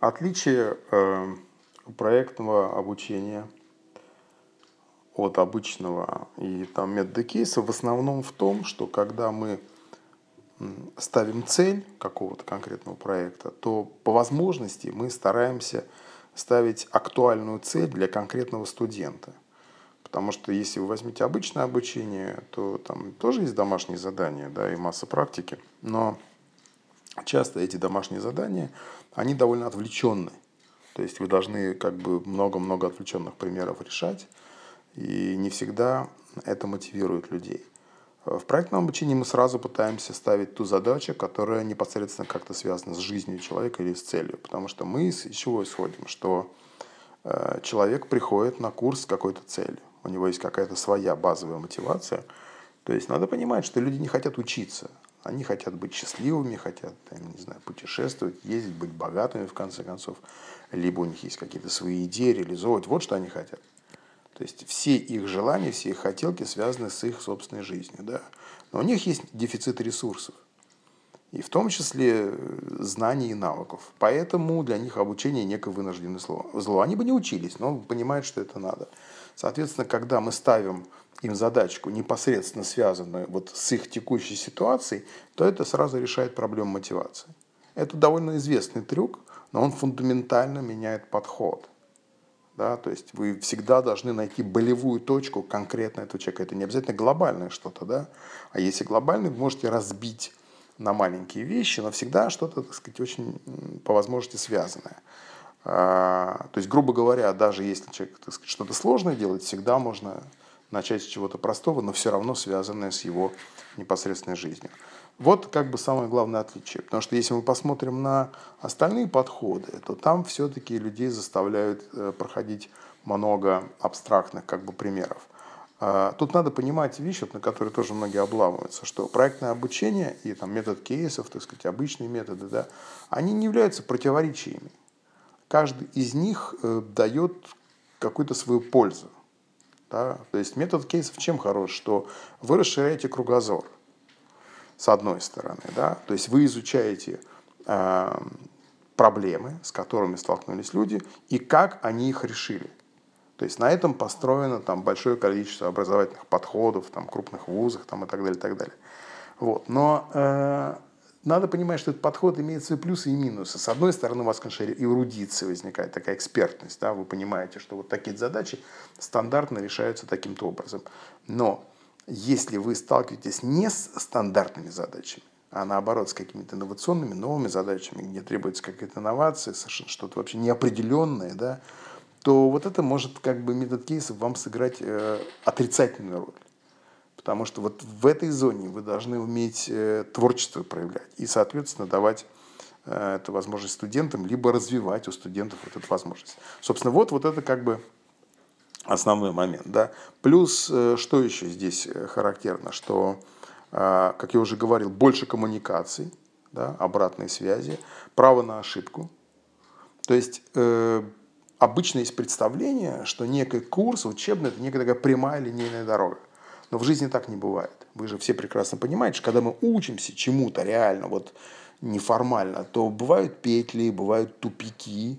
Отличие э, проектного обучения от обычного и там метода кейса в основном в том, что когда мы ставим цель какого-то конкретного проекта, то по возможности мы стараемся ставить актуальную цель для конкретного студента. Потому что если вы возьмете обычное обучение, то там тоже есть домашние задания, да, и масса практики. Но часто эти домашние задания, они довольно отвлеченные. То есть вы должны как бы много-много отвлеченных примеров решать, и не всегда это мотивирует людей. В проектном обучении мы сразу пытаемся ставить ту задачу, которая непосредственно как-то связана с жизнью человека или с целью. Потому что мы из чего исходим? Что э, человек приходит на курс с какой-то целью. У него есть какая-то своя базовая мотивация. То есть надо понимать, что люди не хотят учиться. Они хотят быть счастливыми, хотят, не знаю, путешествовать, ездить, быть богатыми в конце концов. Либо у них есть какие-то свои идеи реализовывать. Вот что они хотят. То есть все их желания, все их хотелки связаны с их собственной жизнью. Да? Но у них есть дефицит ресурсов. И в том числе э, знаний и навыков. Поэтому для них обучение некое вынужденное зло. Они бы не учились, но понимают, что это надо. Соответственно, когда мы ставим им задачку, непосредственно связанную вот с их текущей ситуацией, то это сразу решает проблему мотивации. Это довольно известный трюк, но он фундаментально меняет подход – да, то есть вы всегда должны найти болевую точку конкретно этого человека. Это не обязательно глобальное что-то, да, а если глобальное, вы можете разбить на маленькие вещи, но всегда что-то, так сказать, очень по возможности связанное. А, то есть, грубо говоря, даже если человек что-то сложное делает, всегда можно начать с чего-то простого, но все равно связанное с его непосредственной жизнью. Вот как бы самое главное отличие. Потому что если мы посмотрим на остальные подходы, то там все-таки людей заставляют э, проходить много абстрактных как бы примеров. А, тут надо понимать вещь, на которой тоже многие обламываются, что проектное обучение и там, метод кейсов, так сказать, обычные методы, да, они не являются противоречиями. Каждый из них э, дает какую-то свою пользу. Да? То есть метод кейсов чем хорош? Что вы расширяете кругозор с одной стороны. Да? То есть вы изучаете э, проблемы, с которыми столкнулись люди, и как они их решили. То есть на этом построено там, большое количество образовательных подходов, там, крупных вузах там, и так далее. И так далее. Вот. Но э, надо понимать, что этот подход имеет свои плюсы и минусы. С одной стороны, у вас, конечно, эрудиция возникает, такая экспертность. Да? Вы понимаете, что вот такие задачи стандартно решаются таким-то образом. Но если вы сталкиваетесь не с стандартными задачами, а наоборот с какими-то инновационными новыми задачами, где требуется какая-то инновация, совершенно что-то вообще неопределенное, да, то вот это может как бы метод кейсов вам сыграть э, отрицательную роль. Потому что вот в этой зоне вы должны уметь э, творчество проявлять и, соответственно, давать э, эту возможность студентам, либо развивать у студентов вот эту возможность. Собственно, вот, вот это как бы основной момент. Да? Плюс, э, что еще здесь характерно, что, как я уже говорил, больше коммуникаций, да, обратной связи, право на ошибку. То есть обычно есть представление, что некий курс учебный – это некая такая прямая линейная дорога. Но в жизни так не бывает. Вы же все прекрасно понимаете, что когда мы учимся чему-то реально, вот неформально, то бывают петли, бывают тупики,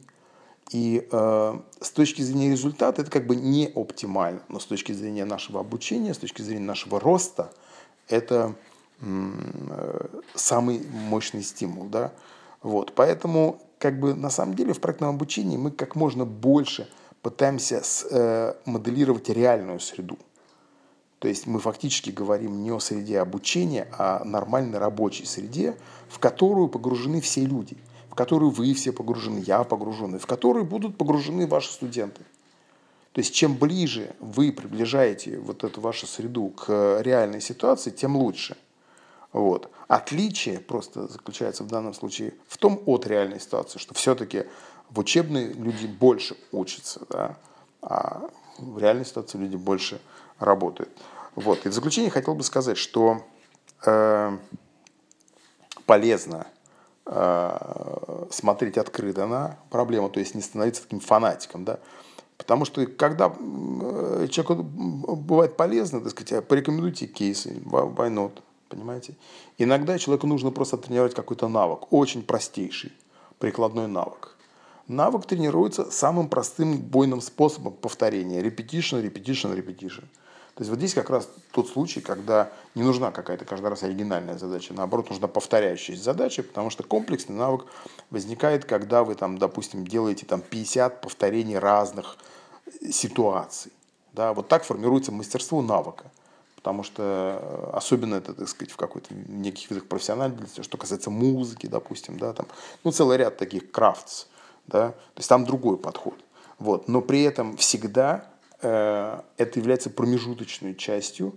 и э, с точки зрения результата это как бы не оптимально, но с точки зрения нашего обучения, с точки зрения нашего роста, это э, самый мощный стимул. Да? Вот. Поэтому как бы на самом деле в проектном обучении мы как можно больше пытаемся с, э, моделировать реальную среду. То есть мы фактически говорим не о среде обучения, а о нормальной рабочей среде, в которую погружены все люди – которую вы все погружены, я погружен, и в которую будут погружены ваши студенты. То есть чем ближе вы приближаете вот эту вашу среду к реальной ситуации, тем лучше. Вот. Отличие просто заключается в данном случае в том от реальной ситуации, что все-таки в учебной люди больше учатся, да, а в реальной ситуации люди больше работают. Вот. И в заключение хотел бы сказать, что э, полезно Э, смотреть открыто на проблему, то есть не становиться таким фанатиком, да. Потому что когда э, человеку бывает полезно, так сказать, порекомендуйте кейсы, why not, понимаете? Иногда человеку нужно просто тренировать какой-то навык, очень простейший, прикладной навык. Навык тренируется самым простым бойным способом повторения. Repetition, repetition, repetition. То есть вот здесь как раз тот случай, когда не нужна какая-то каждый раз оригинальная задача, наоборот, нужна повторяющаяся задача, потому что комплексный навык возникает, когда вы там, допустим, делаете там 50 повторений разных ситуаций. Да, вот так формируется мастерство навыка. Потому что э, особенно это, так сказать, в какой-то неких видах профессиональности, что касается музыки, допустим, да, там, ну, целый ряд таких крафтс, да, то есть там другой подход. Вот. Но при этом всегда это является промежуточной частью,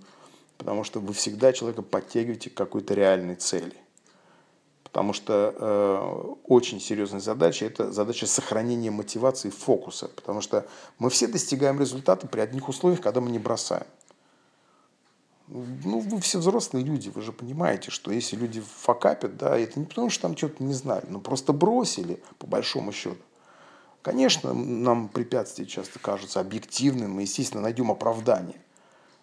потому что вы всегда человека подтягиваете к какой-то реальной цели. Потому что э, очень серьезная задача – это задача сохранения мотивации, фокуса. Потому что мы все достигаем результата при одних условиях, когда мы не бросаем. Ну, вы все взрослые люди, вы же понимаете, что если люди факапят, да, это не потому, что там что-то не знали, но просто бросили, по большому счету. Конечно, нам препятствия часто кажутся объективными, мы, естественно, найдем оправдание.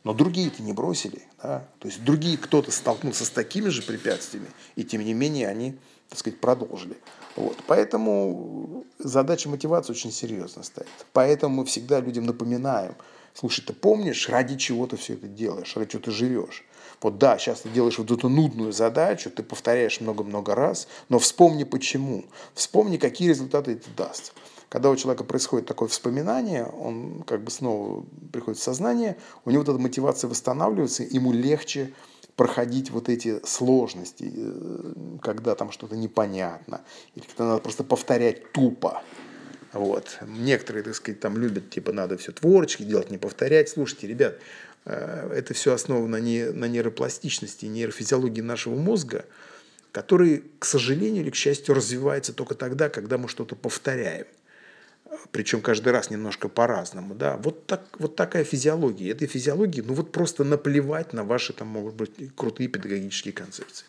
Но другие-то не бросили. Да? То есть другие кто-то столкнулся с такими же препятствиями, и тем не менее они, так сказать, продолжили. Вот. Поэтому задача мотивации очень серьезно стоит. Поэтому мы всегда людям напоминаем, слушай, ты помнишь, ради чего ты все это делаешь, ради чего ты живешь. Вот да, сейчас ты делаешь вот эту нудную задачу, ты повторяешь много-много раз, но вспомни почему. Вспомни, какие результаты это даст. Когда у человека происходит такое вспоминание, он как бы снова приходит в сознание, у него вот эта мотивация восстанавливается, ему легче проходить вот эти сложности, э, когда там что-то непонятно, или когда надо просто повторять тупо. Вот. Некоторые, так сказать, там любят, типа, надо все творчески делать, не повторять. Слушайте, ребят, э, это все основано не, на нейропластичности, нейрофизиологии нашего мозга, который, к сожалению или к счастью, развивается только тогда, когда мы что-то повторяем причем каждый раз немножко по-разному, да, вот, так, вот такая физиология. Этой физиологии, ну вот просто наплевать на ваши, там, могут быть, крутые педагогические концепции.